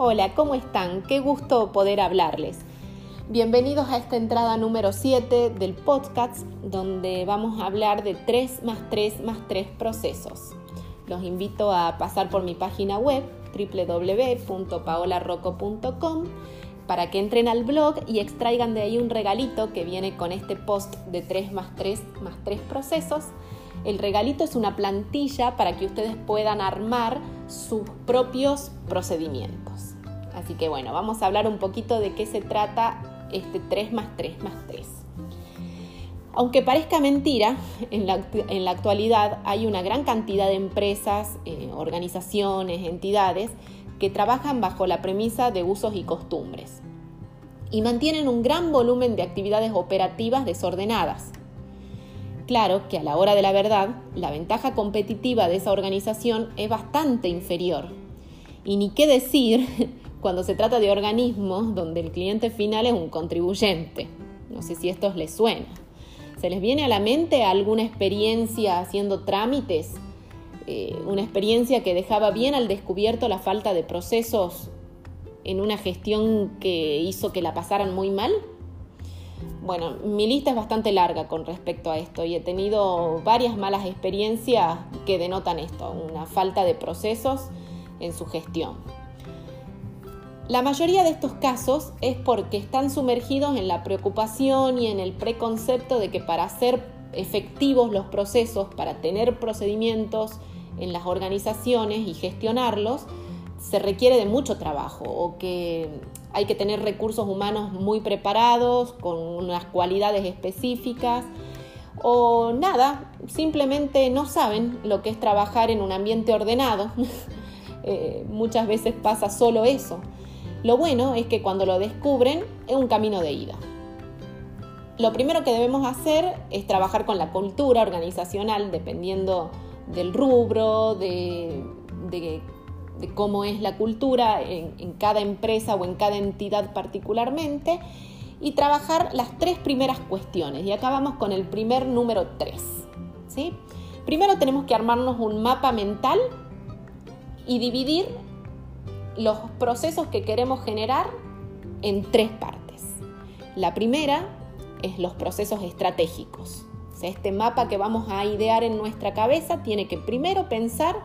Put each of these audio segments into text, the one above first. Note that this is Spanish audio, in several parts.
Hola, ¿cómo están? Qué gusto poder hablarles. Bienvenidos a esta entrada número 7 del podcast donde vamos a hablar de 3 más 3 más 3 procesos. Los invito a pasar por mi página web www.paolarroco.com para que entren al blog y extraigan de ahí un regalito que viene con este post de 3 más 3 más 3 procesos. El regalito es una plantilla para que ustedes puedan armar sus propios procedimientos. Así que bueno, vamos a hablar un poquito de qué se trata este 3 más 3 más 3. Aunque parezca mentira, en la, en la actualidad hay una gran cantidad de empresas, eh, organizaciones, entidades que trabajan bajo la premisa de usos y costumbres y mantienen un gran volumen de actividades operativas desordenadas. Claro que a la hora de la verdad, la ventaja competitiva de esa organización es bastante inferior. Y ni qué decir cuando se trata de organismos donde el cliente final es un contribuyente. No sé si esto les suena. ¿Se les viene a la mente alguna experiencia haciendo trámites? Eh, una experiencia que dejaba bien al descubierto la falta de procesos en una gestión que hizo que la pasaran muy mal? Bueno, mi lista es bastante larga con respecto a esto y he tenido varias malas experiencias que denotan esto, una falta de procesos en su gestión. La mayoría de estos casos es porque están sumergidos en la preocupación y en el preconcepto de que para hacer efectivos los procesos, para tener procedimientos en las organizaciones y gestionarlos, se requiere de mucho trabajo o que hay que tener recursos humanos muy preparados, con unas cualidades específicas o nada, simplemente no saben lo que es trabajar en un ambiente ordenado. Eh, muchas veces pasa solo eso. Lo bueno es que cuando lo descubren es un camino de ida. Lo primero que debemos hacer es trabajar con la cultura organizacional, dependiendo del rubro, de, cómo es la cultura en, cada empresa o en cada entidad particularmente, y trabajar las tres primeras cuestiones. Y acabamos con el primer número tres. ¿sí? Primero tenemos que armarnos un mapa mental y dividir los procesos que queremos generar en tres partes. La primera es los procesos estratégicos. este mapa que vamos a idear en nuestra cabeza tiene que primero pensar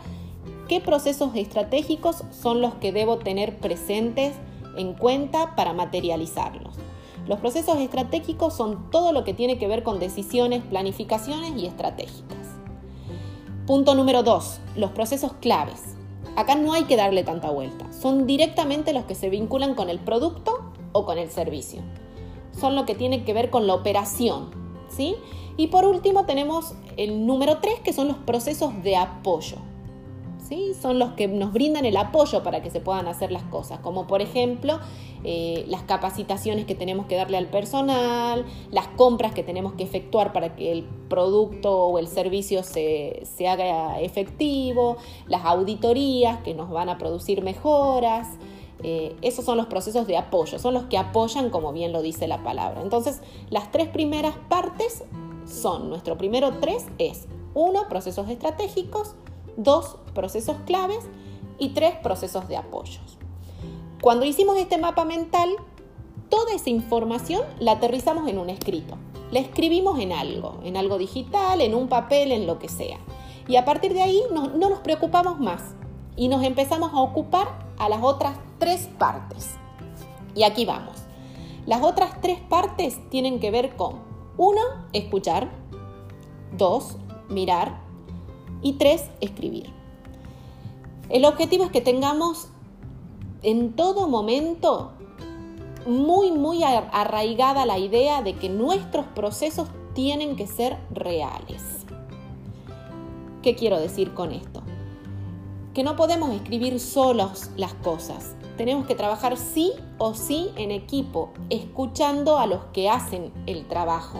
qué procesos estratégicos son los que debo tener presentes en cuenta para materializarlos. Los procesos estratégicos son todo lo que tiene que ver con decisiones, planificaciones y estratégicas. Punto número dos, los procesos claves. Acá no hay que darle tanta vuelta. Son directamente los que se vinculan con el producto o con el servicio. Son lo que tiene que ver con la operación. ¿sí? Y por último tenemos el número 3, que son los procesos de apoyo. Son los que nos brindan el apoyo para que se puedan hacer las cosas, como por ejemplo eh, las capacitaciones que tenemos que darle al personal, las compras que tenemos que efectuar para que el producto o el servicio se, haga efectivo, las auditorías que nos van a producir mejoras. Eh, esos son los procesos de apoyo, son los que apoyan como bien lo dice la palabra. Entonces, las tres primeras partes son, nuestro primero tres es, uno, procesos estratégicos, dos, procesos claves y tres, procesos de apoyos. Cuando hicimos este mapa mental, toda esa información la aterrizamos en un escrito. La escribimos en algo, en algo digital, en un papel, en lo que sea. Y a partir de ahí no, no nos preocupamos más y nos empezamos a ocupar a las otras tres partes. Y aquí vamos. Las otras tres partes tienen que ver con, uno, escuchar, dos, mirar y tres, escribir. El objetivo es que tengamos en todo momento muy, muy arraigada la idea de que nuestros procesos tienen que ser reales. ¿Qué quiero decir con esto? Que no podemos escribir solos las cosas. Tenemos que trabajar sí o sí en equipo, escuchando a los que hacen el trabajo.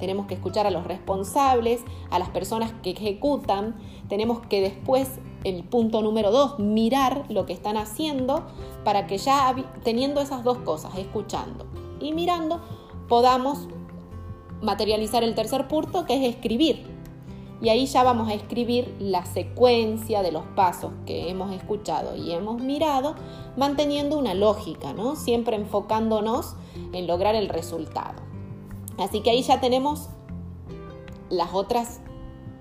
Tenemos que escuchar a los responsables, a las personas que ejecutan. Tenemos que después el punto número dos, mirar lo que están haciendo para que ya teniendo esas dos cosas, escuchando y mirando, podamos materializar el tercer punto que es escribir. y ahí ya vamos a escribir la secuencia de los pasos que hemos escuchado y hemos mirado, manteniendo una lógica, ¿no? Siempre enfocándonos en lograr el resultado. Así que ahí ya tenemos las otras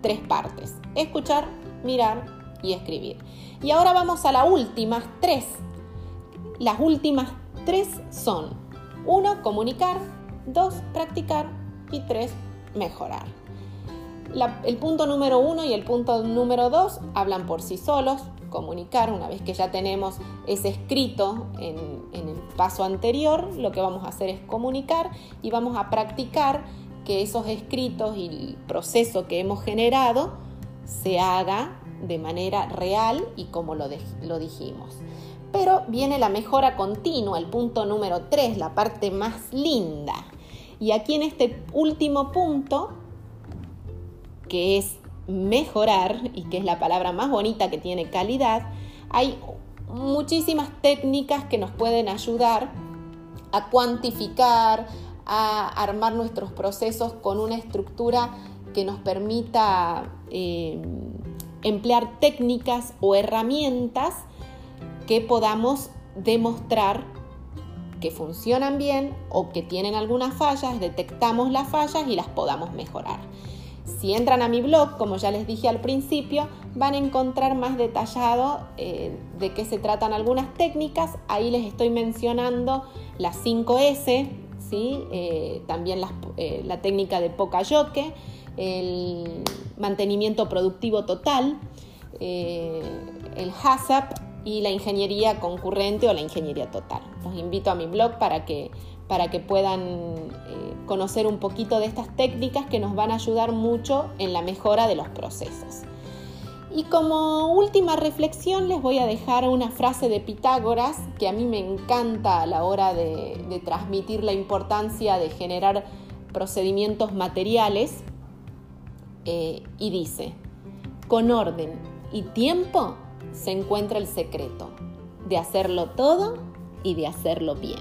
tres partes. Escuchar, mirar y escribir. Y ahora vamos a las últimas tres. Las últimas tres son, uno, comunicar, dos, practicar y tres, mejorar el punto número uno y el punto número dos hablan por sí solos. Comunicar, una vez que ya tenemos ese escrito en, el paso anterior, lo que vamos a hacer es comunicar y vamos a practicar que esos escritos y el proceso que hemos generado se haga de manera real y como lo, lo dijimos. Pero viene la mejora continua, el punto número 3, la parte más linda. Y aquí en este último punto que es mejorar y que es la palabra más bonita que tiene calidad, hay muchísimas técnicas que nos pueden ayudar a cuantificar, a armar nuestros procesos con una estructura que nos permita eh, emplear técnicas o herramientas que podamos demostrar que funcionan bien o que tienen algunas fallas, detectamos las fallas y las podamos mejorar. Si entran a mi blog, como ya les dije al principio, van a encontrar más detallado eh, de qué se tratan algunas técnicas. Ahí les estoy mencionando las 5S, ¿sí? Eh, también eh, la técnica de Pokayoke, el mantenimiento productivo total, el HACCP y la ingeniería concurrente o la ingeniería total. Los invito a mi blog para que para que puedan eh, conocer un poquito de estas técnicas que nos van a ayudar mucho en la mejora de los procesos. Y como última reflexión les voy a dejar una frase de Pitágoras que a mí me encanta a la hora de, transmitir la importancia de generar procedimientos materiales eh, y dice, con orden y tiempo se encuentra el secreto de hacerlo todo y de hacerlo bien.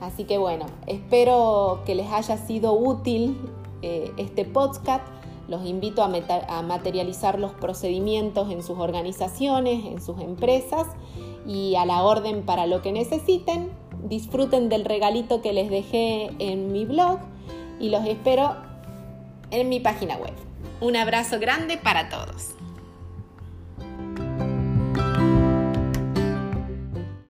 Así que bueno, espero que les haya sido útil eh, este podcast. Los invito a, a materializar los procedimientos en sus organizaciones, en sus empresas y a la orden para lo que necesiten. Disfruten del regalito que les dejé en mi blog y los espero en mi página web. Un abrazo grande para todos.